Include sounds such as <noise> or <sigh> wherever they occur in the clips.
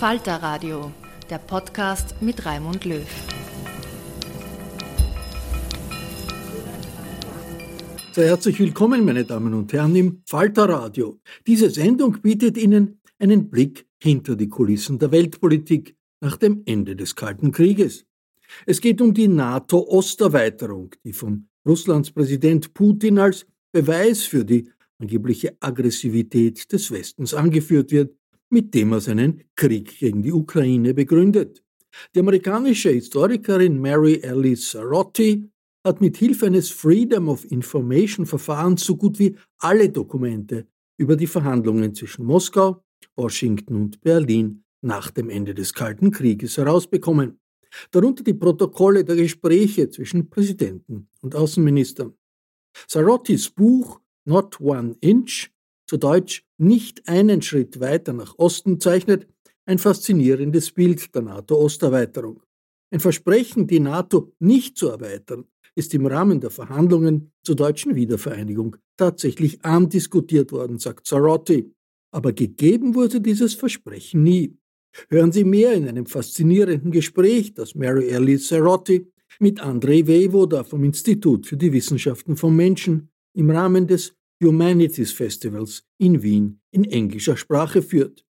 Falter Radio, der Podcast mit Raimund Löw. Sehr herzlich willkommen, meine Damen und Herren, im Falter Radio. Diese Sendung bietet Ihnen einen Blick hinter die Kulissen der Weltpolitik nach dem Ende des Kalten Krieges. Es geht um die NATO-Osterweiterung, die von Russlands Präsident Putin als Beweis für die angebliche Aggressivität des Westens angeführt wird mit dem er seinen Krieg gegen die Ukraine begründet. Die amerikanische Historikerin Mary Alice Sarotti hat mit Hilfe eines Freedom of Information Verfahrens so gut wie alle Dokumente über die Verhandlungen zwischen Moskau, Washington und Berlin nach dem Ende des Kalten Krieges herausbekommen. Darunter die Protokolle der Gespräche zwischen Präsidenten und Außenministern. Sarottis Buch Not One Inch zu Deutsch nicht einen Schritt weiter nach Osten zeichnet ein faszinierendes Bild der NATO-Osterweiterung. Ein Versprechen, die NATO nicht zu erweitern, ist im Rahmen der Verhandlungen zur deutschen Wiedervereinigung tatsächlich andiskutiert worden, sagt Zarotti. Aber gegeben wurde dieses Versprechen nie. Hören Sie mehr in einem faszinierenden Gespräch, das Mary Ellie Zarotti mit Andrei Wevoda vom Institut für die Wissenschaften vom Menschen im Rahmen des Humanities Festivals in Wien in englischer Sprache führt.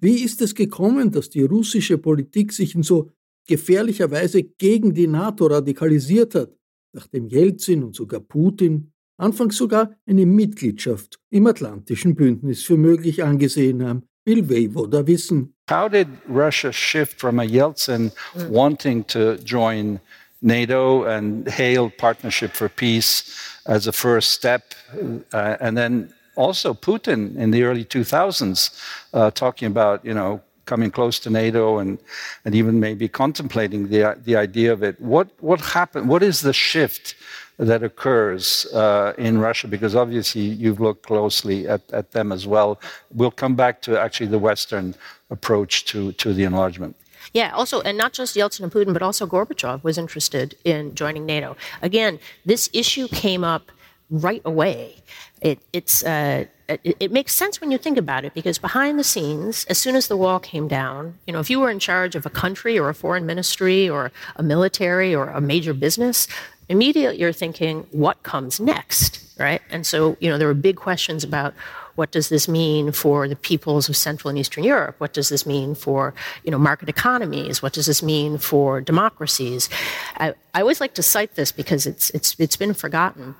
Wie ist es gekommen, dass die russische Politik sich in so gefährlicher Weise gegen die NATO radikalisiert hat, nachdem Jelzin und sogar Putin anfangs sogar eine Mitgliedschaft im Atlantischen Bündnis für möglich angesehen haben, will Voivoda wissen. How did Russia shift from a Yeltsin wanting to join NATO and hail Partnership for Peace as a first step. Uh, and then also Putin in the early 2000s uh, talking about, you know, coming close to NATO and, and even maybe contemplating the, the idea of it. What, what happened? What is the shift that occurs uh, in Russia? Because obviously you've looked closely at, at them as well. We'll come back to actually the Western approach to, to the enlargement. Yeah, also, and not just Yeltsin and Putin, but also Gorbachev was interested in joining NATO. Again, this issue came up right away. It, it's, uh, it, it, makes sense when you think about it because behind the scenes, as soon as the wall came down, you know, if you were in charge of a country or a foreign ministry or a military or a major business, immediately you're thinking, what comes next, right? And so, you know, there were big questions about What does this mean for the peoples of Central and Eastern Europe? What does this mean for you know, market economies? What does this mean for democracies? I, I always like to cite this because it's, it's, it's been forgotten.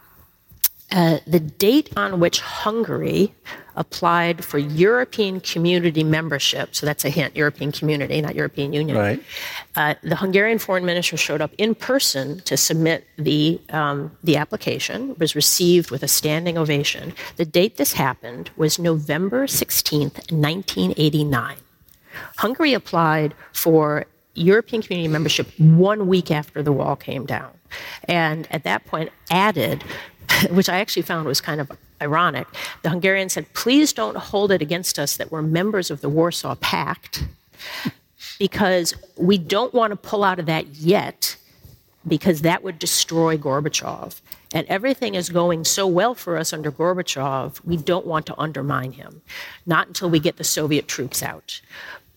Uh, the date on which Hungary applied for European community membership, so that's a hint, European community, not European Union. Right. Uh, the Hungarian foreign minister showed up in person to submit the, um, the application, was received with a standing ovation. The date this happened was November 16th, 1989. Hungary applied for European community membership one week after the wall came down. And at that point, added <laughs> which I actually found was kind of ironic. The Hungarians said, please don't hold it against us that we're members of the Warsaw Pact, because we don't want to pull out of that yet, because that would destroy Gorbachev. And everything is going so well for us under Gorbachev, we don't want to undermine him, not until we get the Soviet troops out.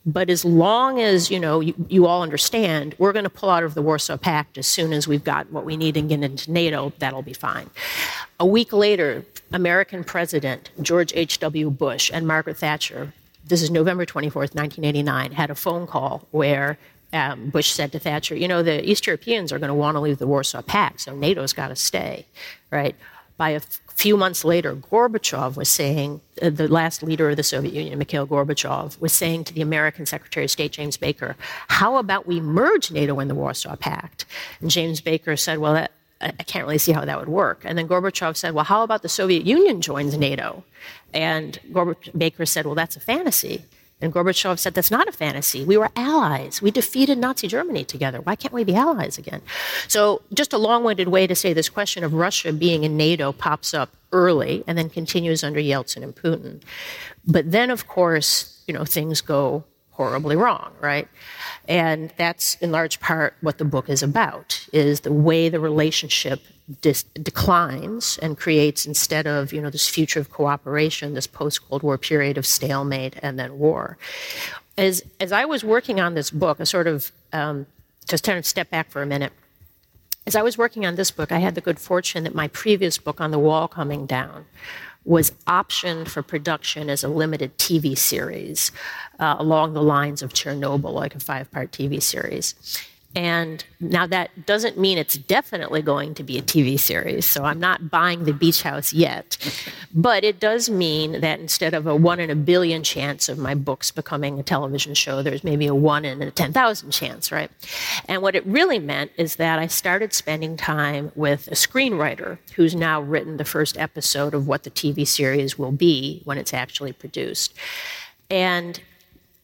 But as long as you know you, you all understand, we're going to pull out of the Warsaw Pact as soon as we've got what we need and get into NATO. That'll be fine. A week later, American President George H.W. Bush and Margaret Thatcher. This is November 24th, 1989. Had a phone call where um, Bush said to Thatcher, "You know, the East Europeans are going to want to leave the Warsaw Pact, so NATO's got to stay, right?" By a few months later, Gorbachev was saying, uh, the last leader of the Soviet Union, Mikhail Gorbachev, was saying to the American Secretary of State, James Baker, how about we merge NATO and the Warsaw Pact? And James Baker said, well, that, I can't really see how that would work. And then Gorbachev said, well, how about the Soviet Union joins NATO? And Gorbachev, Baker said, well, that's a fantasy. And Gorbachev said, That's not a fantasy. We were allies. We defeated Nazi Germany together. Why can't we be allies again? So, just a long winded way to say this question of Russia being in NATO pops up early and then continues under Yeltsin and Putin. But then, of course, you know, things go horribly wrong, right? And that's in large part what the book is about, is the way the relationship dis- declines and creates instead of you know this future of cooperation, this post Cold War period of stalemate and then war. As as I was working on this book, a sort of um, just kind of step back for a minute. As I was working on this book, I had the good fortune that my previous book on the wall coming down was optioned for production as a limited TV series uh, along the lines of Chernobyl, like a five part TV series. And now that doesn't mean it's definitely going to be a TV series, so I'm not buying the beach house yet. But it does mean that instead of a one in a billion chance of my books becoming a television show, there's maybe a one in a 10,000 chance, right? And what it really meant is that I started spending time with a screenwriter who's now written the first episode of what the TV series will be when it's actually produced. And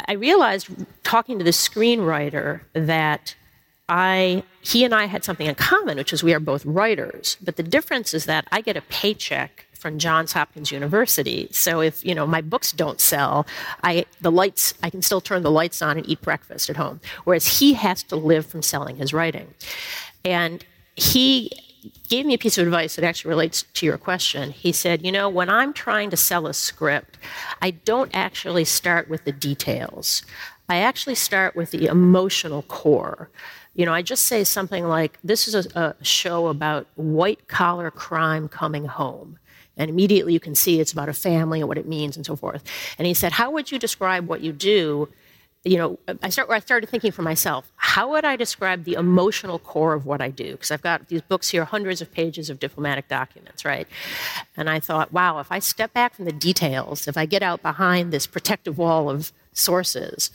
I realized talking to the screenwriter that I he and I had something in common, which is we are both writers. But the difference is that I get a paycheck from Johns Hopkins University. So if you know my books don't sell, I the lights I can still turn the lights on and eat breakfast at home. Whereas he has to live from selling his writing. And he gave me a piece of advice that actually relates to your question. He said, You know, when I'm trying to sell a script, I don't actually start with the details. I actually start with the emotional core. You know, I just say something like, This is a, a show about white collar crime coming home. And immediately you can see it's about a family and what it means and so forth. And he said, How would you describe what you do? You know, I, start, I started thinking for myself, how would I describe the emotional core of what I do? Because I've got these books here, hundreds of pages of diplomatic documents, right? And I thought, wow, if I step back from the details, if I get out behind this protective wall of sources,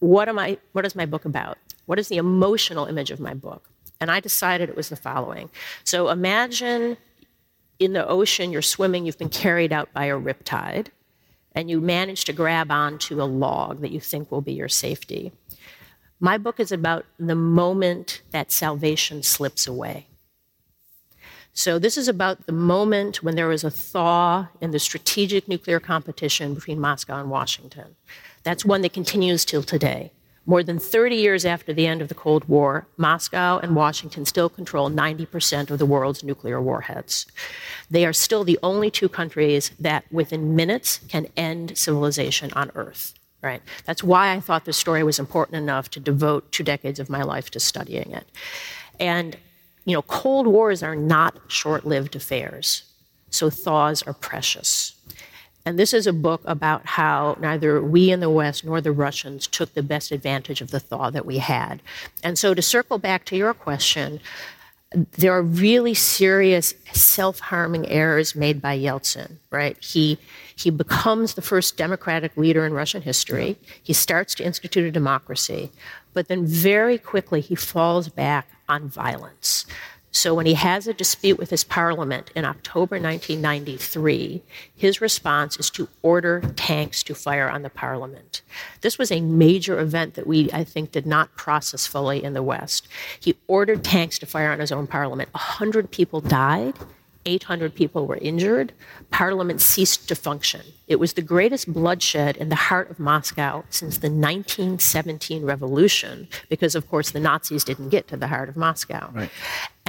what am I? What is my book about? What is the emotional image of my book? And I decided it was the following. So imagine in the ocean, you're swimming, you've been carried out by a riptide, and you manage to grab onto a log that you think will be your safety. My book is about the moment that salvation slips away. So, this is about the moment when there was a thaw in the strategic nuclear competition between Moscow and Washington. That's one that continues till today. More than 30 years after the end of the Cold War, Moscow and Washington still control 90% of the world's nuclear warheads. They are still the only two countries that, within minutes, can end civilization on Earth. Right? That's why I thought this story was important enough to devote two decades of my life to studying it. And, you know, Cold Wars are not short lived affairs, so thaws are precious. And this is a book about how neither we in the West nor the Russians took the best advantage of the thaw that we had. And so, to circle back to your question, there are really serious self-harming errors made by Yeltsin, right? He he becomes the first democratic leader in Russian history. He starts to institute a democracy, but then very quickly he falls back on violence. So when he has a dispute with his parliament in October 1993, his response is to order tanks to fire on the parliament. This was a major event that we, I think, did not process fully in the West. He ordered tanks to fire on his own parliament. A hundred people died 800 people were injured, Parliament ceased to function. It was the greatest bloodshed in the heart of Moscow since the 1917 revolution, because, of course, the Nazis didn't get to the heart of Moscow. Right.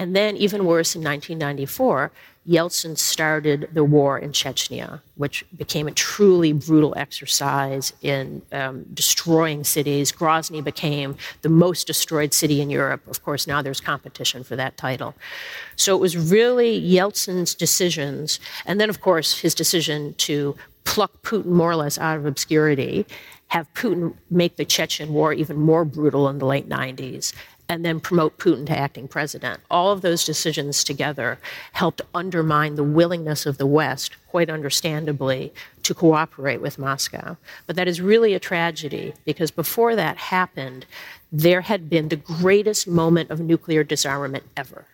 And then, even worse, in 1994, Yeltsin started the war in Chechnya, which became a truly brutal exercise in um, destroying cities. Grozny became the most destroyed city in Europe. Of course, now there's competition for that title. So it was really Yeltsin's decisions, and then, of course, his decision to pluck Putin more or less out of obscurity, have Putin make the Chechen war even more brutal in the late 90s, and then promote Putin to acting president. All of those decisions together helped undermine the willingness of the West, quite understandably, to cooperate with Moscow. But that is really a tragedy because before that happened, there had been the greatest moment of nuclear disarmament ever.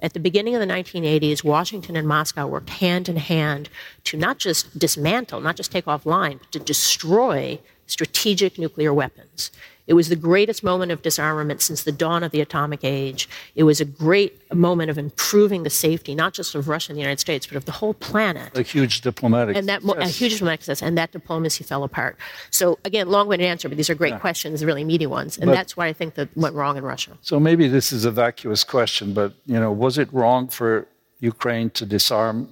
At the beginning of the 1980s, Washington and Moscow worked hand in hand to not just dismantle, not just take offline, but to destroy strategic nuclear weapons. It was the greatest moment of disarmament since the dawn of the atomic age. It was a great moment of improving the safety, not just of Russia and the United States, but of the whole planet. A huge diplomatic and that a huge diplomatic success, and that diplomacy fell apart. So again, long-winded answer, but these are great yeah. questions, really meaty ones, and but, that's why I think that went wrong in Russia. So maybe this is a vacuous question, but you know, was it wrong for Ukraine to disarm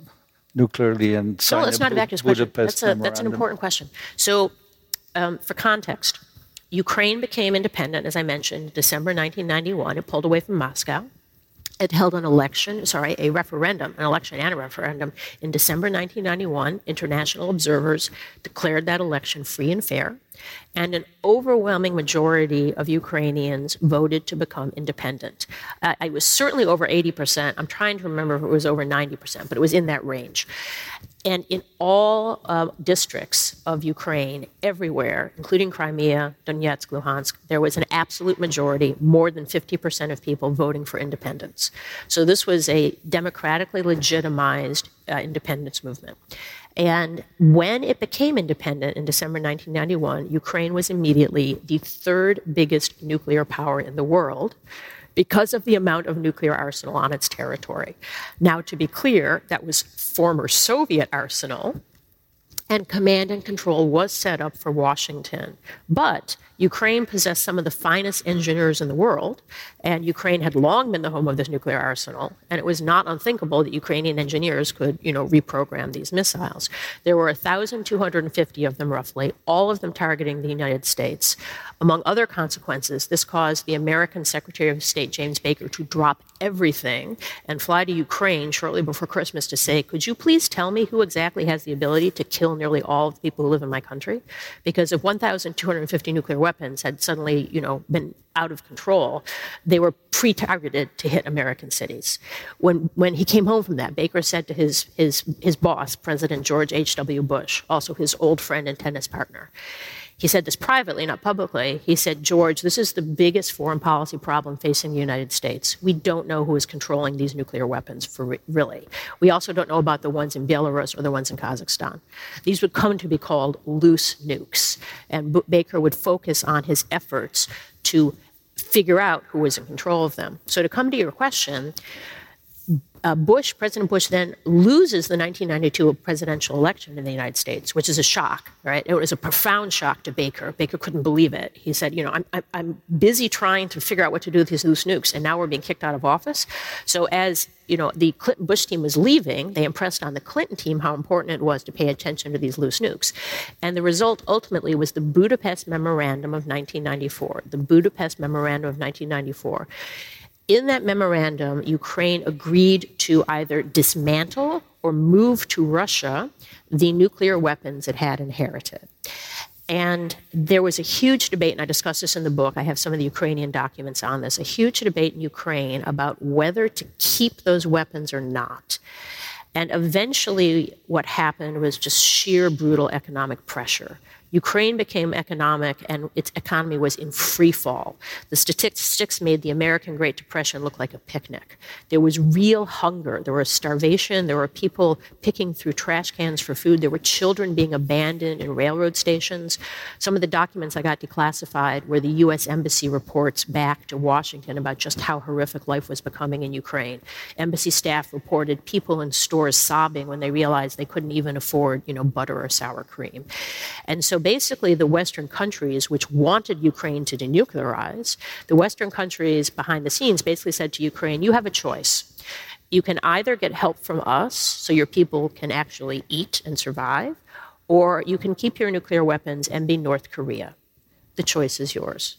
nuclearly and sign no, it's not a vacuous question. That's, a, that's an important question. So, um, for context Ukraine became independent, as I mentioned, December 1991. It pulled away from Moscow. It held an election, sorry, a referendum, an election and a referendum in December 1991. International observers declared that election free and fair and an overwhelming majority of Ukrainians voted to become independent. Uh, it was certainly over 80%. I'm trying to remember if it was over 90%, but it was in that range. And in all uh, districts of Ukraine, everywhere, including Crimea, Donetsk, Luhansk, there was an absolute majority, more than 50% of people voting for independence. So this was a democratically legitimized uh, independence movement. And when it became independent in December 1991, Ukraine was immediately the third biggest nuclear power in the world because of the amount of nuclear arsenal on its territory. Now, to be clear, that was former Soviet arsenal, and command and control was set up for Washington. But Ukraine possessed some of the finest engineers in the world, and Ukraine had long been the home of this nuclear arsenal, and it was not unthinkable that Ukrainian engineers could, you know, reprogram these missiles. There were 1,250 of them roughly, all of them targeting the United States. Among other consequences, this caused the American Secretary of State James Baker to drop everything and fly to Ukraine shortly before Christmas to say, Could you please tell me who exactly has the ability to kill nearly all of the people who live in my country? Because if 1,250 nuclear weapons had suddenly, you know, been out of control, they were pre-targeted to hit American cities. When when he came home from that, Baker said to his his his boss, President George H.W. Bush, also his old friend and tennis partner, he said this privately, not publicly. He said, George, this is the biggest foreign policy problem facing the United States. We don't know who is controlling these nuclear weapons for re- really. We also don't know about the ones in Belarus or the ones in Kazakhstan. These would come to be called loose nukes. And B- Baker would focus on his efforts to figure out who was in control of them. So to come to your question, uh, Bush, President Bush, then loses the 1992 presidential election in the United States, which is a shock, right? It was a profound shock to Baker. Baker couldn't believe it. He said, "You know, I'm, I'm busy trying to figure out what to do with these loose nukes, and now we're being kicked out of office." So as you know, the Clinton Bush team was leaving, they impressed on the Clinton team how important it was to pay attention to these loose nukes. And the result ultimately was the Budapest Memorandum of 1994. The Budapest Memorandum of 1994 in that memorandum, Ukraine agreed to either dismantle or move to Russia the nuclear weapons it had inherited. And there was a huge debate, and I discuss this in the book. I have some of the Ukrainian documents on this a huge debate in Ukraine about whether to keep those weapons or not. And eventually, what happened was just sheer brutal economic pressure. Ukraine became economic and its economy was in free fall. The statistics made the American Great Depression look like a picnic. There was real hunger. There was starvation. There were people picking through trash cans for food. There were children being abandoned in railroad stations. Some of the documents I got declassified were the U.S. Embassy reports back to Washington about just how horrific life was becoming in Ukraine. Embassy staff reported people in stores sobbing when they realized they couldn't even afford, you know, butter or sour cream. And so basically, the Western countries, which wanted Ukraine to denuclearize, the Western countries behind the scenes basically said to Ukraine, you have a choice. You can either get help from us so your people can actually eat and survive, or you can keep your nuclear weapons and be North Korea. The choice is yours.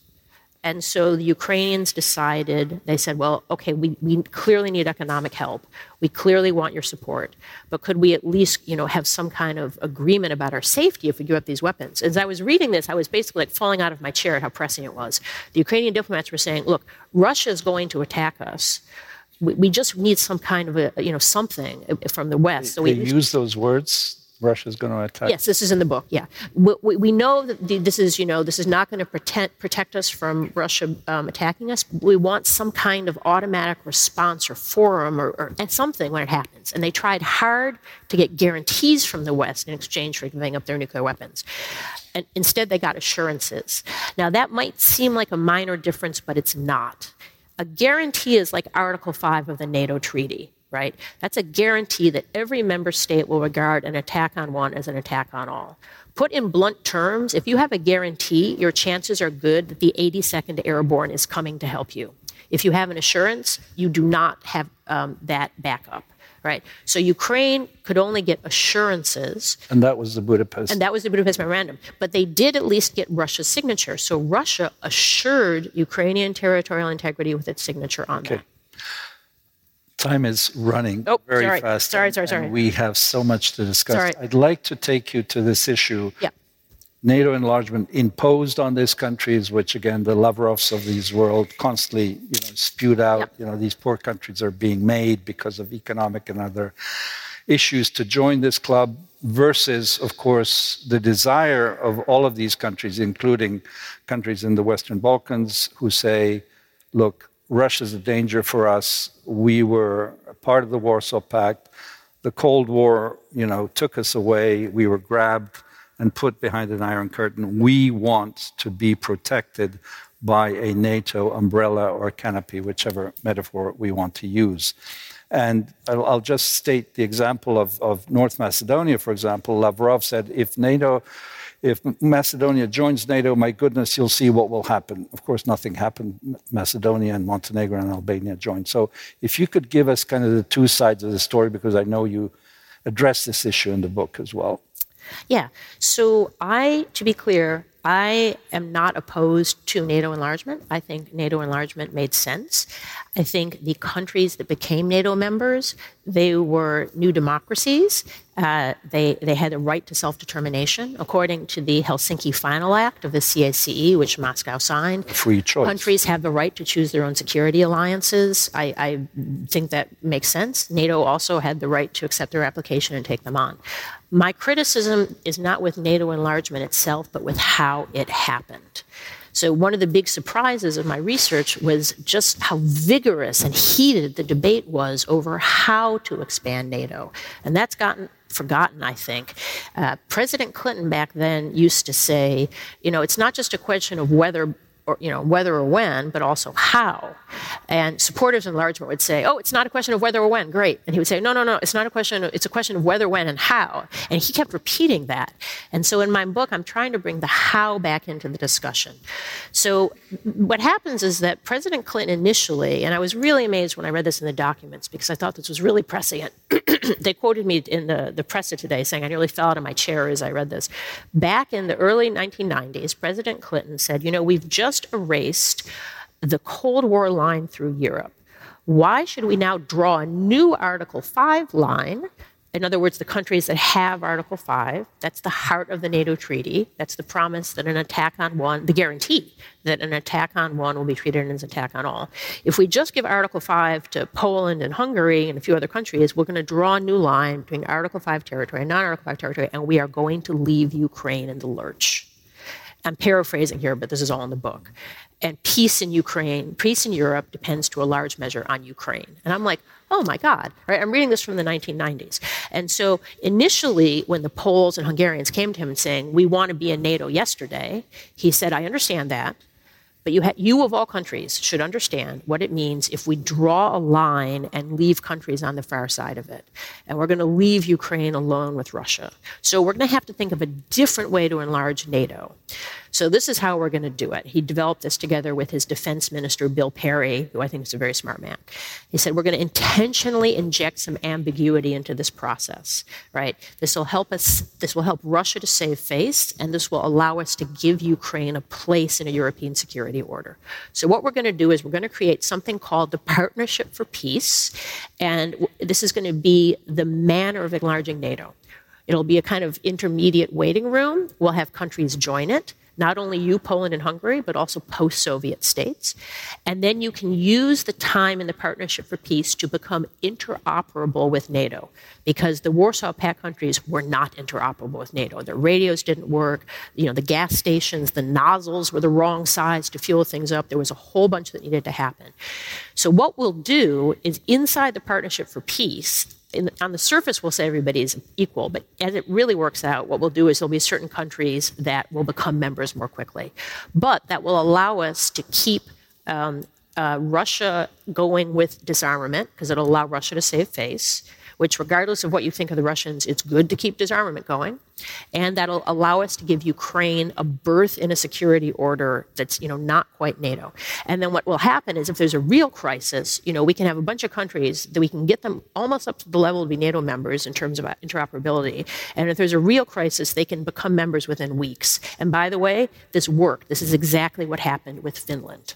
And so the Ukrainians decided, they said, well, okay, we, we clearly need economic help. We clearly want your support. But could we at least, you know, have some kind of agreement about our safety if we give up these weapons? As I was reading this, I was basically like falling out of my chair at how pressing it was. The Ukrainian diplomats were saying, look, Russia is going to attack us. We, we just need some kind of a, you know, something uh, from the West. So we use those words Russia's going to attack? Yes, this is in the book. Yeah, we, we, know that this is you know this is not going to protect protect us from Russia um, attacking us. We want some kind of automatic response or forum or, or and something when it happens. And they tried hard to get guarantees from the West in exchange for giving up their nuclear weapons. And instead, they got assurances. Now that might seem like a minor difference, but it's not. A guarantee is like Article 5 of the NATO treaty right? That's a guarantee that every member state will regard an attack on one as an attack on all. Put in blunt terms, if you have a guarantee, your chances are good that the 82nd Airborne is coming to help you. If you have an assurance, you do not have um, that backup. Right. So Ukraine could only get assurances. And that was the Budapest. And that was the Budapest memorandum. But they did at least get Russia's signature. So Russia assured Ukrainian territorial integrity with its signature on okay. that time is running oh, very sorry. fast. Sorry, sorry, sorry. we have so much to discuss. Sorry. I'd like to take you to this issue. Yeah. NATO enlargement imposed on these countries, which again the Lavrovs of these world constantly you know, spewed out. Yep. You know these poor countries are being made because of economic and other issues to join this club. Versus, of course, the desire of all of these countries, including countries in the Western Balkans, who say, "Look, Russia's a danger for us. We were part of the Warsaw Pact. The Cold War, you know, took us away. We were grabbed and put behind an iron curtain. We want to be protected by a NATO umbrella or canopy, whichever metaphor we want to use. And I'll, I'll just state the example of, of North Macedonia, for example. Lavrov said if NATO if Macedonia joins NATO, my goodness, you'll see what will happen. Of course, nothing happened. Macedonia and Montenegro and Albania joined. So, if you could give us kind of the two sides of the story, because I know you address this issue in the book as well. Yeah. So, I, to be clear, I am not opposed to NATO enlargement. I think NATO enlargement made sense. I think the countries that became NATO members, they were new democracies. Uh, they, they had the right to self determination according to the Helsinki Final Act of the CSCE, which Moscow signed. Free choice. Countries have the right to choose their own security alliances. I, I think that makes sense. NATO also had the right to accept their application and take them on. My criticism is not with NATO enlargement itself, but with how it happened. So, one of the big surprises of my research was just how vigorous and heated the debate was over how to expand NATO. And that's gotten forgotten, I think. Uh, President Clinton back then used to say, you know, it's not just a question of whether or, you know, whether or when, but also how. And supporters of enlargement would say, oh, it's not a question of whether or when, great. And he would say, no, no, no, it's not a question, of, it's a question of whether, when, and how. And he kept repeating that. And so in my book, I'm trying to bring the how back into the discussion. So what happens is that President Clinton initially, and I was really amazed when I read this in the documents because I thought this was really prescient. <clears throat> they quoted me in the, the press today saying I nearly fell out of my chair as I read this. Back in the early 1990s, President Clinton said, you know, we've just erased the Cold War line through Europe. Why should we now draw a new Article 5 line in other words, the countries that have Article 5, that's the heart of the NATO treaty. That's the promise that an attack on one, the guarantee that an attack on one will be treated as an attack on all. If we just give Article 5 to Poland and Hungary and a few other countries, we're going to draw a new line between Article 5 territory and non Article 5 territory, and we are going to leave Ukraine in the lurch. I'm paraphrasing here, but this is all in the book. And peace in Ukraine, peace in Europe depends to a large measure on Ukraine. And I'm like, oh my God, right? I'm reading this from the 1990s. And so initially, when the Poles and Hungarians came to him and saying, we want to be in NATO yesterday, he said, I understand that. But you, ha- you, of all countries, should understand what it means if we draw a line and leave countries on the far side of it. And we're going to leave Ukraine alone with Russia. So we're going to have to think of a different way to enlarge NATO. So this is how we're going to do it. He developed this together with his defense minister, Bill Perry, who I think is a very smart man. He said, we're going to intentionally inject some ambiguity into this process, right? This will help us, this will help Russia to save face, and this will allow us to give Ukraine a place in a European security order. So what we're going to do is we're going to create something called the Partnership for Peace, and this is going to be the manner of enlarging NATO. It'll be a kind of intermediate waiting room. We'll have countries join it not only you, Poland and Hungary, but also post Soviet states. And then you can use the time in the Partnership for Peace to become interoperable with NATO, because the Warsaw Pact countries were not interoperable with NATO. Their radios didn't work, you know, the gas stations, the nozzles were the wrong size to fuel things up. There was a whole bunch that needed to happen. So, what we'll do is inside the Partnership for Peace, in, on the surface, we'll say everybody is equal, but as it really works out, what we'll do is there'll be certain countries that will become members more quickly. But that will allow us to keep um, uh, Russia going with disarmament, because it'll allow Russia to save face which, regardless of what you think of the Russians, it's good to keep disarmament going. And that'll allow us to give Ukraine a berth in a security order that's, you know, not quite NATO. And then what will happen is if there's a real crisis, you know, we can have a bunch of countries that we can get them almost up to the level to be NATO members in terms of uh, interoperability. And if there's a real crisis, they can become members within weeks. And by the way, this worked. This is exactly what happened with Finland.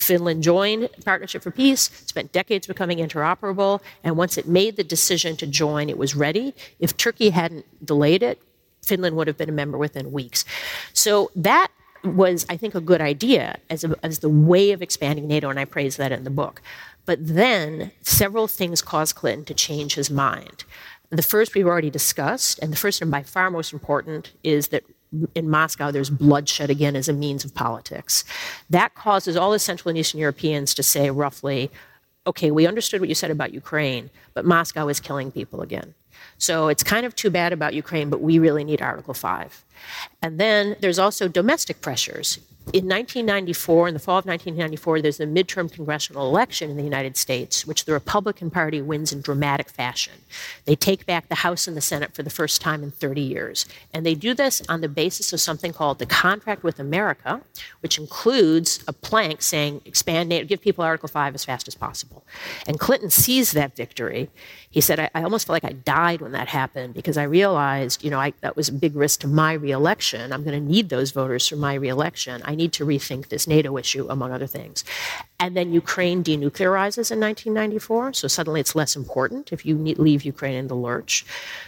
Finland joined Partnership for Peace, spent decades becoming interoperable, and once it made the decision to join, it was ready. If Turkey hadn't delayed it, Finland would have been a member within weeks. So that was, I think, a good idea as, a, as the way of expanding NATO, and I praise that in the book. But then several things caused Clinton to change his mind. The first we've already discussed, and the first and by far most important is that in Moscow, there's bloodshed again as a means of politics. That causes all the Central and Eastern Europeans to say roughly, okay, we understood what you said about Ukraine, but Moscow is killing people again. So it's kind of too bad about Ukraine, but we really need Article 5. And then there's also domestic pressures in 1994, in the fall of 1994, there's a midterm congressional election in the United States, which the Republican Party wins in dramatic fashion. They take back the House and the Senate for the first time in 30 years. And they do this on the basis of something called the Contract with America, which includes a plank saying expand NATO, give people Article 5 as fast as possible. And Clinton sees that victory. He said, I, I almost felt like I died when that happened because I realized, you know, I, that was a big risk to my reelection. I'm going to need those voters for my reelection. I need to rethink this NATO issue, among other things. And then Ukraine denuclearizes in 1994, so suddenly it's less important if you leave Ukraine in the lurch.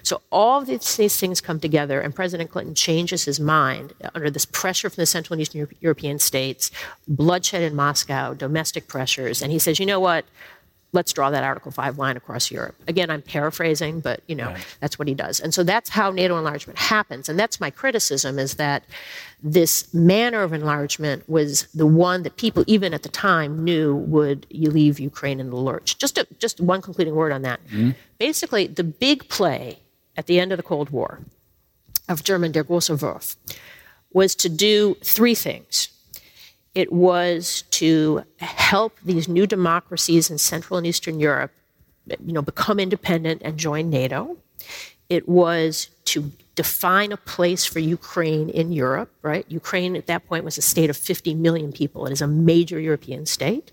So all these, these things come together, and President Clinton changes his mind under this pressure from the Central and Eastern European states, bloodshed in Moscow, domestic pressures, and he says, you know what? Let's draw that Article 5 line across Europe. Again, I'm paraphrasing, but you know, right. that's what he does. And so that's how NATO enlargement happens. And that's my criticism is that this manner of enlargement was the one that people even at the time knew would you leave Ukraine in the lurch. Just a, just one concluding word on that. Mm-hmm. Basically, the big play at the end of the Cold War of German Der große Wurf was to do three things. It was to help these new democracies in Central and Eastern Europe you know, become independent and join NATO. It was to define a place for Ukraine in Europe, right? Ukraine at that point was a state of 50 million people. It is a major European state.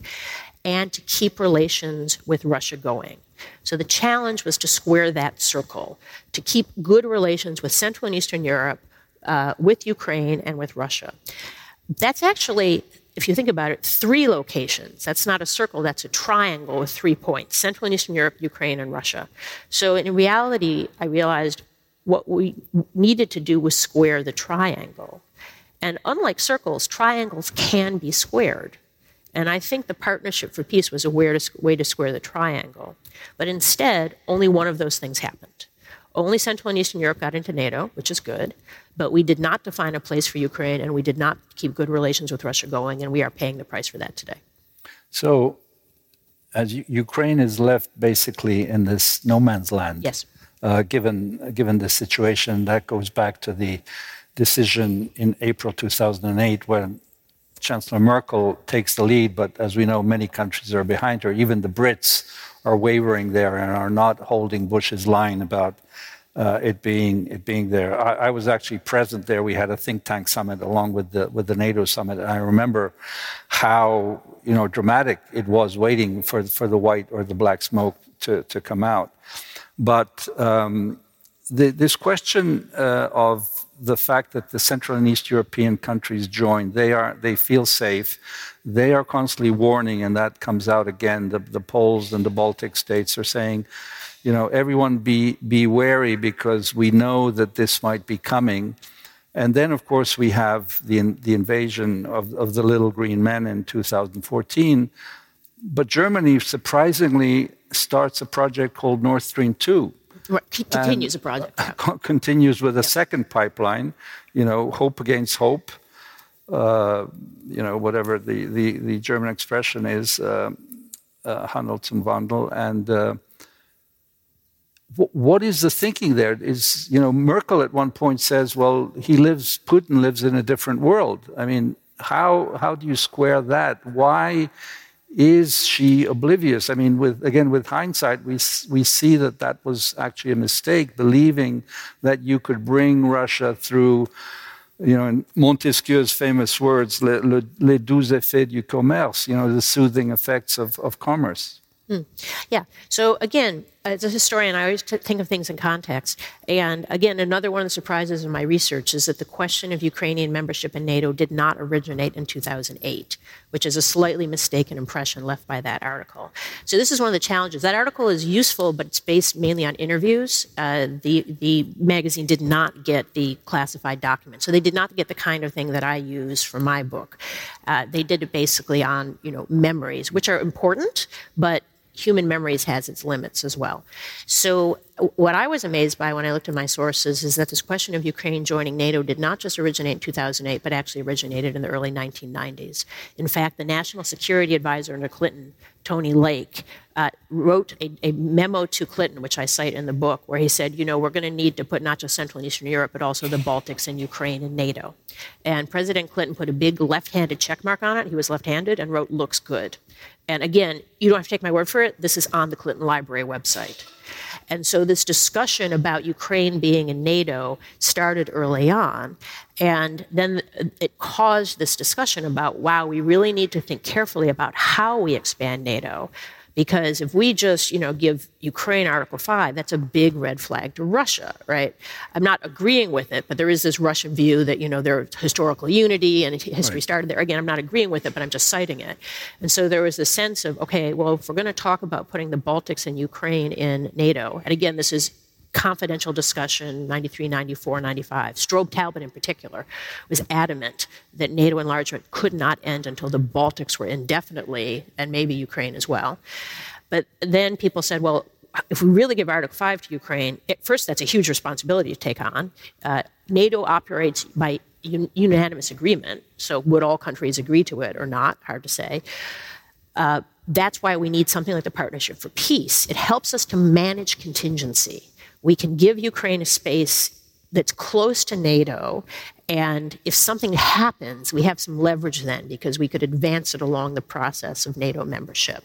And to keep relations with Russia going. So the challenge was to square that circle, to keep good relations with Central and Eastern Europe, uh, with Ukraine, and with Russia. That's actually if you think about it, three locations. That's not a circle, that's a triangle with three points Central and Eastern Europe, Ukraine, and Russia. So in reality, I realized what we needed to do was square the triangle. And unlike circles, triangles can be squared. And I think the Partnership for Peace was a way to square the triangle. But instead, only one of those things happened. Only Central and Eastern Europe got into NATO, which is good, but we did not define a place for Ukraine and we did not keep good relations with Russia going, and we are paying the price for that today. So, as Ukraine is left basically in this no man's land. Yes. Uh, given given the situation, that goes back to the decision in April 2008 when Chancellor Merkel takes the lead, but as we know, many countries are behind her. Even the Brits are wavering there and are not holding Bush's line about uh, it being it being there. I, I, was actually present there. We had a think tank summit along with the with the NATO summit, and I remember how you know dramatic it was waiting for for the white or the black smoke to to come out. But um, the, this question uh, of the fact that the Central and East European countries join. they are they feel safe. They are constantly warning, and that comes out again. The, the Poles and the Baltic states are saying you know, everyone be, be wary because we know that this might be coming. And then, of course, we have the, the invasion of, of the little green men in 2014. But Germany surprisingly starts a project called Nord Stream 2. Continues a project. Continues with a second pipeline, you know, hope against hope, uh, you know, whatever the, the, the German expression is, uh, uh, Handel zum Wandel. And uh, what is the thinking there? Is you know Merkel at one point says, "Well, he lives. Putin lives in a different world." I mean, how how do you square that? Why is she oblivious? I mean, with again with hindsight, we we see that that was actually a mistake, believing that you could bring Russia through. You know, in Montesquieu's famous words, "les le, le douze effets du commerce," you know, the soothing effects of, of commerce. Mm. Yeah. So again, as a historian, I always think of things in context. And again, another one of the surprises in my research is that the question of Ukrainian membership in NATO did not originate in 2008, which is a slightly mistaken impression left by that article. So this is one of the challenges. That article is useful, but it's based mainly on interviews. Uh, the the magazine did not get the classified document, so they did not get the kind of thing that I use for my book. Uh, they did it basically on you know memories, which are important, but human memories has its limits as well. So, what I was amazed by when I looked at my sources is that this question of Ukraine joining NATO did not just originate in 2008, but actually originated in the early 1990s. In fact, the National Security Advisor under Clinton, Tony Lake, uh, wrote a, a, memo to Clinton, which I cite in the book, where he said, you know, we're going to need to put not just Central and Eastern Europe, but also the Baltics and Ukraine in NATO. And President Clinton put a big left handed check mark on it. He was left handed and wrote, looks good. And again, you don't have to take my word for it. This is on the Clinton Library website. And so this discussion about Ukraine being in NATO started early on. And then it caused this discussion about wow, we really need to think carefully about how we expand NATO because if we just, you know, give Ukraine Article 5, that's a big red flag to Russia, right? I'm not agreeing with it, but there is this Russian view that, you know, there's historical unity and history right. started there. Again, I'm not agreeing with it, but I'm just citing it. And so there was a sense of, okay, well, if we're going to talk about putting the Baltics and Ukraine in NATO, and again, this is confidential discussion 93, 94, 95. Strobe Talbott, in particular, was adamant that NATO enlargement could not end until the Baltics were indefinitely, and maybe Ukraine as well. But then people said, well, if we really give Article 5 to Ukraine, at first, that's a huge responsibility to take on. Uh, NATO operates by un- unanimous agreement, so would all countries agree to it or not? Hard to say. Uh, that's why we need something like the Partnership for Peace. It helps us to manage contingency we can give Ukraine a space that's close to NATO. And if something happens, we have some leverage then because we could advance it along the process of NATO membership.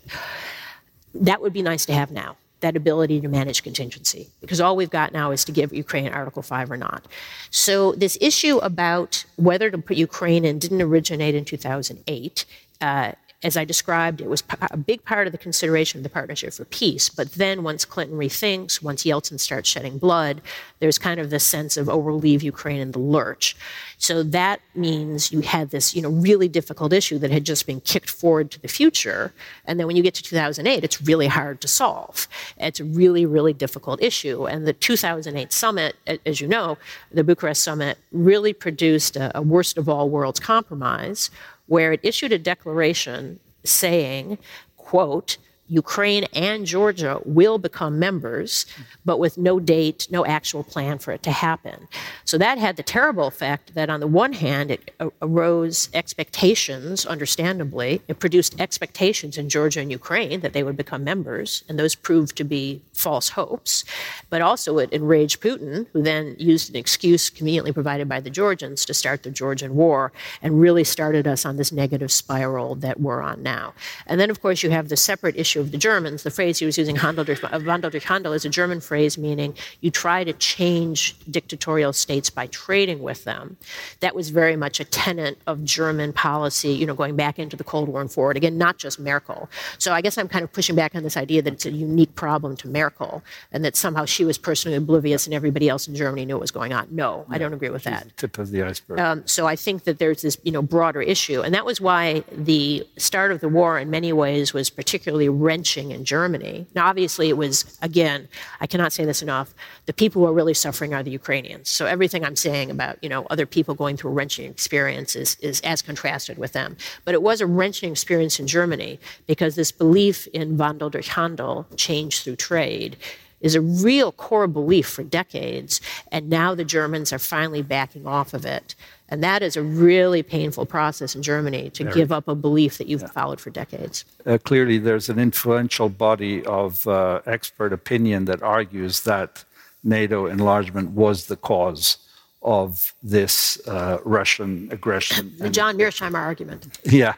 That would be nice to have now that ability to manage contingency because all we've got now is to give Ukraine Article 5 or not. So, this issue about whether to put Ukraine in didn't originate in 2008. Uh, as I described, it was a big part of the consideration of the Partnership for Peace. But then, once Clinton rethinks, once Yeltsin starts shedding blood, there's kind of this sense of, oh, we'll leave Ukraine in the lurch. So that means you had this, you know, really difficult issue that had just been kicked forward to the future. And then when you get to 2008, it's really hard to solve. It's a really, really difficult issue. And the 2008 summit, as you know, the Bucharest summit, really produced a, a worst of all worlds compromise where it issued a declaration saying, quote, Ukraine and Georgia will become members, but with no date, no actual plan for it to happen. So that had the terrible effect that, on the one hand, it arose expectations, understandably. It produced expectations in Georgia and Ukraine that they would become members, and those proved to be false hopes. But also, it enraged Putin, who then used an excuse conveniently provided by the Georgians to start the Georgian war and really started us on this negative spiral that we're on now. And then, of course, you have the separate issue issue of the Germans. The phrase he was using, Handel durch, Wandel durch Handel, is a German phrase meaning you try to change dictatorial states by trading with them. That was very much a tenet of German policy, you know, going back into the Cold War and forward. Again, not just Merkel. So I guess I'm kind of pushing back on this idea that it's a unique problem to Merkel and that somehow she was personally oblivious and everybody else in Germany knew what was going on. No, I don't agree with that. tip of the iceberg. Um, so I think that there's this, you know, broader issue, and that was why the start of the war, in many ways, was particularly wrenching in Germany. Now, obviously, it was, again, I cannot say this enough, the people who are really suffering are the Ukrainians. So everything I'm saying about, you know, other people going through a wrenching experience is, is as contrasted with them. But it was a wrenching experience in Germany because this belief in Wandel durch Handel, change through trade, is a real core belief for decades. And now the Germans are finally backing off of it. And that is a really painful process in Germany to Very. give up a belief that you've yeah. followed for decades. Uh, clearly, there's an influential body of uh, expert opinion that argues that NATO enlargement was the cause of this uh, Russian aggression. the John <laughs> Mearsheimer argument. Yeah.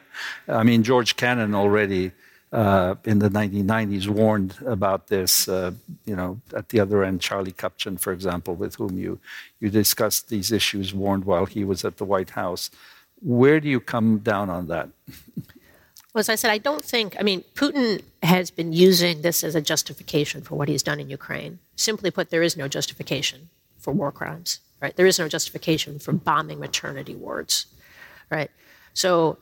I mean, George Kennan already uh, in the 1990s warned about this. Uh, you know, at the other end, Charlie Kupchan, for example, with whom you you discussed these issues, warned while he was at the White House. Where do you come down on that? Well, as I said, I don't think. I mean, Putin has been using this as a justification for what he's done in Ukraine. Simply put, there is no justification for war crimes. Right? There is no justification for bombing maternity wards. Right? So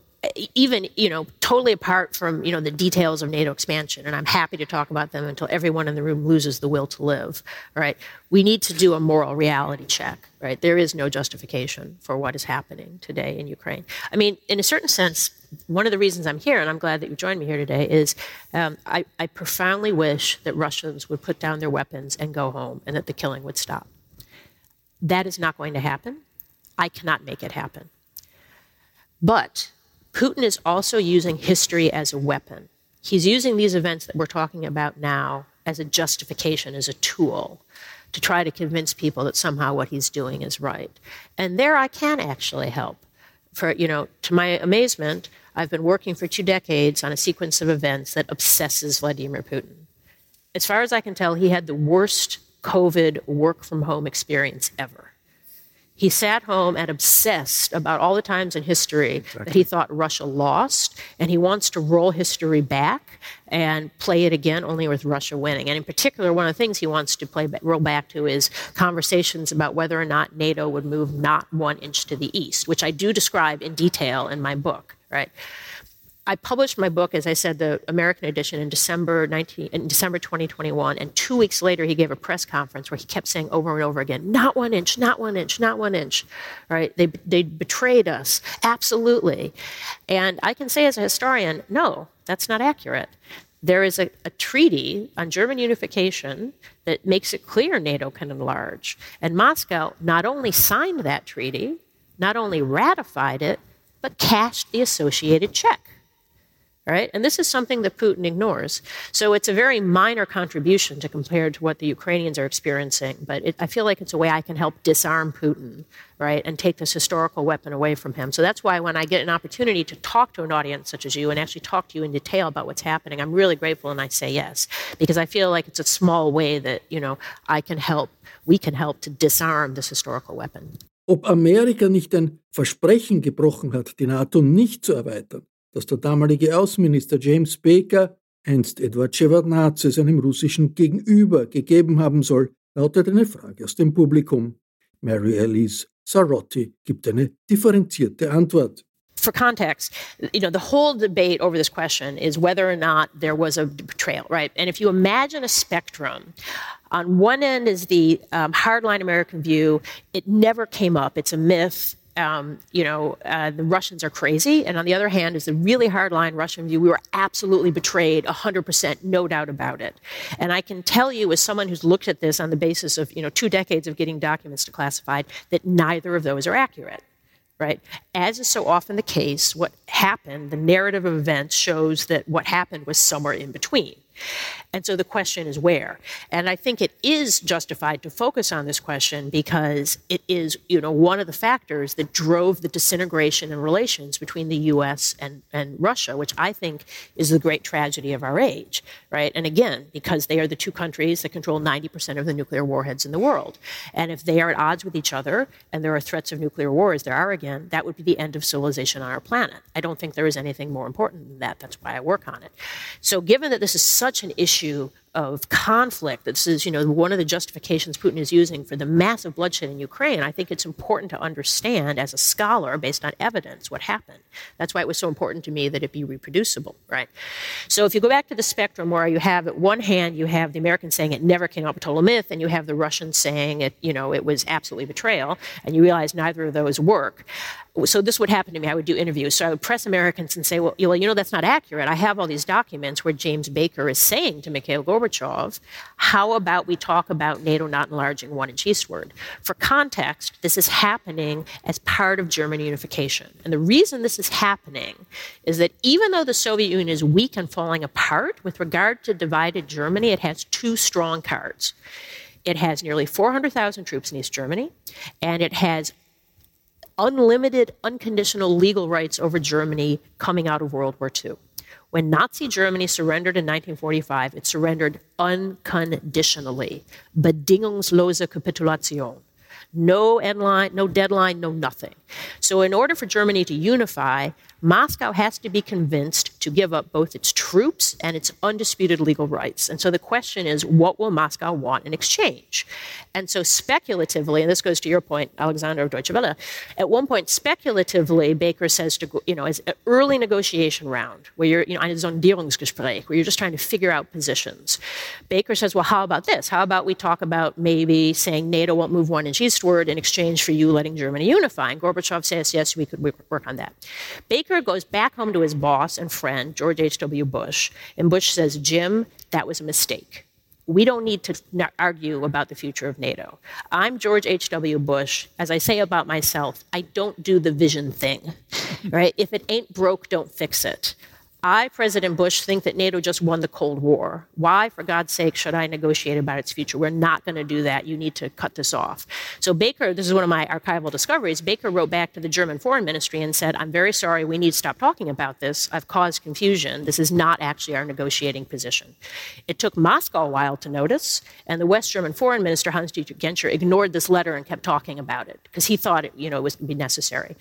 even you know totally apart from you know the details of NATO expansion, and I'm happy to talk about them until everyone in the room loses the will to live. Right? We need to do a moral reality check. Right? There is no justification for what is happening today in Ukraine. I mean, in a certain sense, one of the reasons I'm here, and I'm glad that you joined me here today, is um, I, I profoundly wish that Russians would put down their weapons and go home, and that the killing would stop. That is not going to happen. I cannot make it happen. But Putin is also using history as a weapon. He's using these events that we're talking about now as a justification, as a tool to try to convince people that somehow what he's doing is right. And there I can actually help. For, you know, to my amazement, I've been working for two decades on a sequence of events that obsesses Vladimir Putin. As far as I can tell, he had the worst COVID work from home experience ever. He sat home and obsessed about all the times in history exactly. that he thought Russia lost, and he wants to roll history back and play it again, only with Russia winning. And in particular, one of the things he wants to play roll back to is conversations about whether or not NATO would move not one inch to the east, which I do describe in detail in my book. Right. I published my book, as I said, the American edition in December 19, in December 2021, and two weeks later he gave a press conference where he kept saying over and over again, "Not one inch, not one inch, not one inch." Right? They they betrayed us, absolutely. And I can say as a historian, no, that's not accurate. There is a, a treaty on German unification that makes it clear NATO can enlarge, and Moscow not only signed that treaty, not only ratified it, but cashed the associated check. Right? And this is something that Putin ignores. So it's a very minor contribution to compared to what the Ukrainians are experiencing. But it, I feel like it's a way I can help disarm Putin, right, and take this historical weapon away from him. So that's why when I get an opportunity to talk to an audience such as you and actually talk to you in detail about what's happening, I'm really grateful and I say yes because I feel like it's a small way that you know I can help, we can help to disarm this historical weapon. Ob Amerika nicht ein Versprechen gebrochen hat, die NATO nicht zu erweitern, das der damalige Außenminister James Baker einst Edward Shevardnadze seinem russischen Gegenüber gegeben haben soll, lautet eine Frage aus dem Publikum. Mary Elise Sarotti gibt eine differenzierte Antwort. for context, you know, the whole debate over this question is whether or not there was a betrayal, right? And if you imagine a spectrum, on one end is the um, hardline American view. It never came up. It's a myth um, you know, uh, the Russians are crazy. And on the other hand, is the really hardline Russian view. We were absolutely betrayed, 100%, no doubt about it. And I can tell you, as someone who's looked at this on the basis of, you know, two decades of getting documents declassified, that neither of those are accurate. Right? As is so often the case, what happened, the narrative of events shows that what happened was somewhere in between. And so the question is where. And I think it is justified to focus on this question because it is, you know, one of the factors that drove the disintegration in relations between the US and, and Russia, which I think is the great tragedy of our age, right? And again, because they are the two countries that control 90% of the nuclear warheads in the world. And if they are at odds with each other and there are threats of nuclear war, as there are again, that would be the end of civilization on our planet. I don't think there is anything more important than that. That's why I work on it. So given that this is such an issue of conflict. This is, you know, one of the justifications Putin is using for the massive bloodshed in Ukraine. I think it's important to understand as a scholar, based on evidence, what happened. That's why it was so important to me that it be reproducible, right? So if you go back to the spectrum where you have, at one hand, you have the Americans saying it never came up, a total myth, and you have the Russians saying it, you know, it was absolutely betrayal, and you realize neither of those work so this would happen to me. I would do interviews. So I would press Americans and say, well, you know, that's not accurate. I have all these documents where James Baker is saying to Mikhail Gorbachev, how about we talk about NATO not enlarging one inch eastward? For context, this is happening as part of German unification. And the reason this is happening is that even though the Soviet Union is weak and falling apart, with regard to divided Germany, it has two strong cards. It has nearly 400,000 troops in East Germany, and it has unlimited, unconditional legal rights over Germany coming out of World War II. When Nazi Germany surrendered in 1945, it surrendered unconditionally. Bedingungslose Kapitulation. No deadline, no deadline, no nothing. So, in order for Germany to unify, Moscow has to be convinced to give up both its troops and its undisputed legal rights. And so the question is, what will Moscow want in exchange? And so speculatively, and this goes to your point, Alexander of Deutsche Welle, at one point, speculatively, Baker says to, you know, as an early negotiation round, where you're, you know, ein Sondierungsgespräch, where you're just trying to figure out positions. Baker says, well, how about this? How about we talk about maybe saying NATO won't move one inch eastward in exchange for you letting Germany unify? And Gorbachev says, yes, we could work on that. Baker goes back home to his boss and friend, George H.W. Bush, and Bush says, Jim, that was a mistake. We don't need to argue about the future of NATO. I'm George H.W. Bush. As I say about myself, I don't do the vision thing, <laughs> right? If it ain't broke, don't fix it. I, President Bush, think that NATO just won the Cold War. Why, for God's sake, should I negotiate about its future? We're not going to do that. You need to cut this off. So, Baker, this is one of my archival discoveries. Baker wrote back to the German Foreign Ministry and said, I'm very sorry, we need to stop talking about this. I've caused confusion. This is not actually our negotiating position. It took Moscow a while to notice, and the West German Foreign Minister, Hans Dietrich Genscher, ignored this letter and kept talking about it because he thought it, you know, it was be necessary.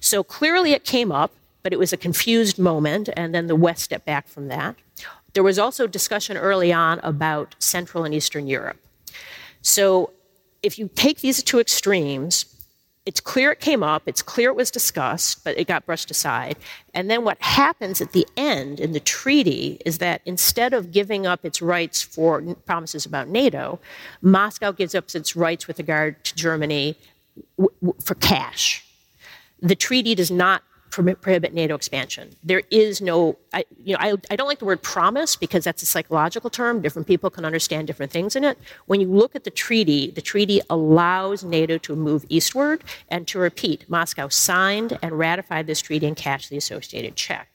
So, clearly, it came up but it was a confused moment, and then the West stepped back from that. There was also discussion early on about Central and Eastern Europe. So if you take these two extremes, it's clear it came up, it's clear it was discussed, but it got brushed aside. And then what happens at the end in the treaty is that instead of giving up its rights for promises about NATO, Moscow gives up its rights with regard to Germany w- w- for cash. The treaty does not prohibit NATO expansion. There is no, I, you know, I, I don't like the word promise because that's a psychological term. Different people can understand different things in it. When you look at the treaty, the treaty allows NATO to move eastward and to repeat. Moscow signed and ratified this treaty and cashed the associated check.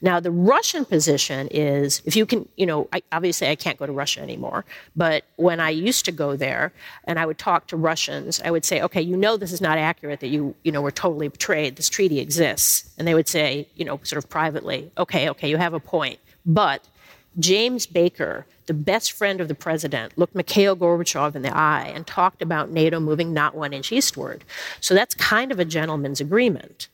Now, the Russian position is if you can, you know, I, obviously I can't go to Russia anymore, but when I used to go there and I would talk to Russians, I would say, okay, you know, this is not accurate that you, you know, were totally betrayed. This treaty exists. And they would say, you know, sort of privately, okay, okay, you have a point. But James Baker, the best friend of the president, looked Mikhail Gorbachev in the eye and talked about NATO moving not one inch eastward. So that's kind of a gentleman's agreement.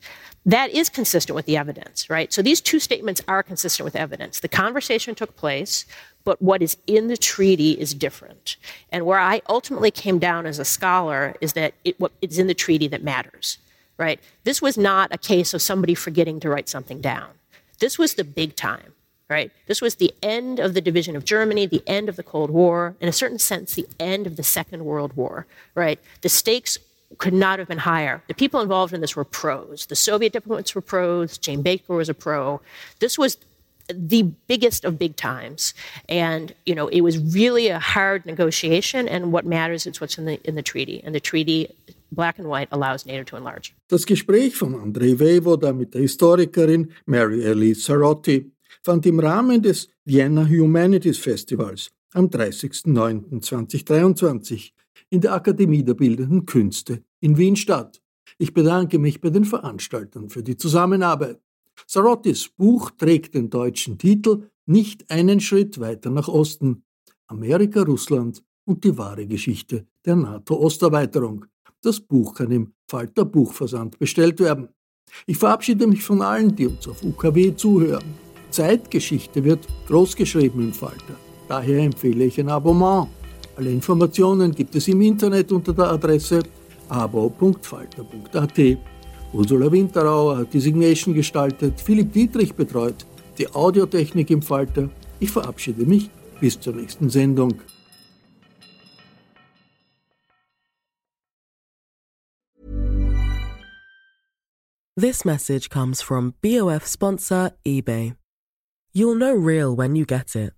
That is consistent with the evidence, right? So these two statements are consistent with evidence. The conversation took place, but what is in the treaty is different. And where I ultimately came down as a scholar is that it, in the treaty that matters, right? This was not a case of somebody forgetting to write something down. This was the big time right? This was the end of the division of Germany, the end of the Cold War, in a certain sense, the end of the Second World War, right? The stakes could not have been higher. The people involved in this were pros. The Soviet diplomats were pros. James Baker was a pro. This was the biggest of big times, and you know it was really a hard negotiation. And what matters is what's in the in the treaty, and the treaty. Black and white allows NATO to enlarge. Das Gespräch von Andrei Vejvoda mit der Historikerin Mary Elise Sarotte fand im Rahmen des Vienna Humanities Festivals am 30.09.2023 in der Akademie der Bildenden Künste in Wien statt. Ich bedanke mich bei den Veranstaltern für die Zusammenarbeit. Sarottis Buch trägt den deutschen Titel Nicht einen Schritt weiter nach Osten. Amerika, Russland und die wahre Geschichte der NATO-Osterweiterung. Das Buch kann im Falter Buchversand bestellt werden. Ich verabschiede mich von allen, die uns auf UKW zuhören. Zeitgeschichte wird großgeschrieben im Falter. Daher empfehle ich ein Abonnement. Alle Informationen gibt es im Internet unter der Adresse abo.falter.at. Ursula Winterauer hat die Signation gestaltet, Philipp Dietrich betreut die Audiotechnik im Falter. Ich verabschiede mich bis zur nächsten Sendung. This message comes from BOF sponsor eBay. You'll know real when you get it.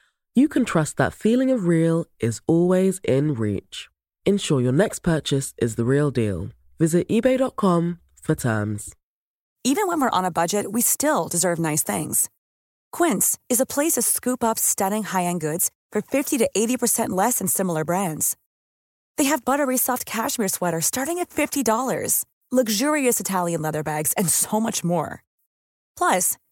you can trust that feeling of real is always in reach. Ensure your next purchase is the real deal. Visit eBay.com for terms. Even when we're on a budget, we still deserve nice things. Quince is a place to scoop up stunning high end goods for 50 to 80% less than similar brands. They have buttery soft cashmere sweaters starting at $50, luxurious Italian leather bags, and so much more. Plus,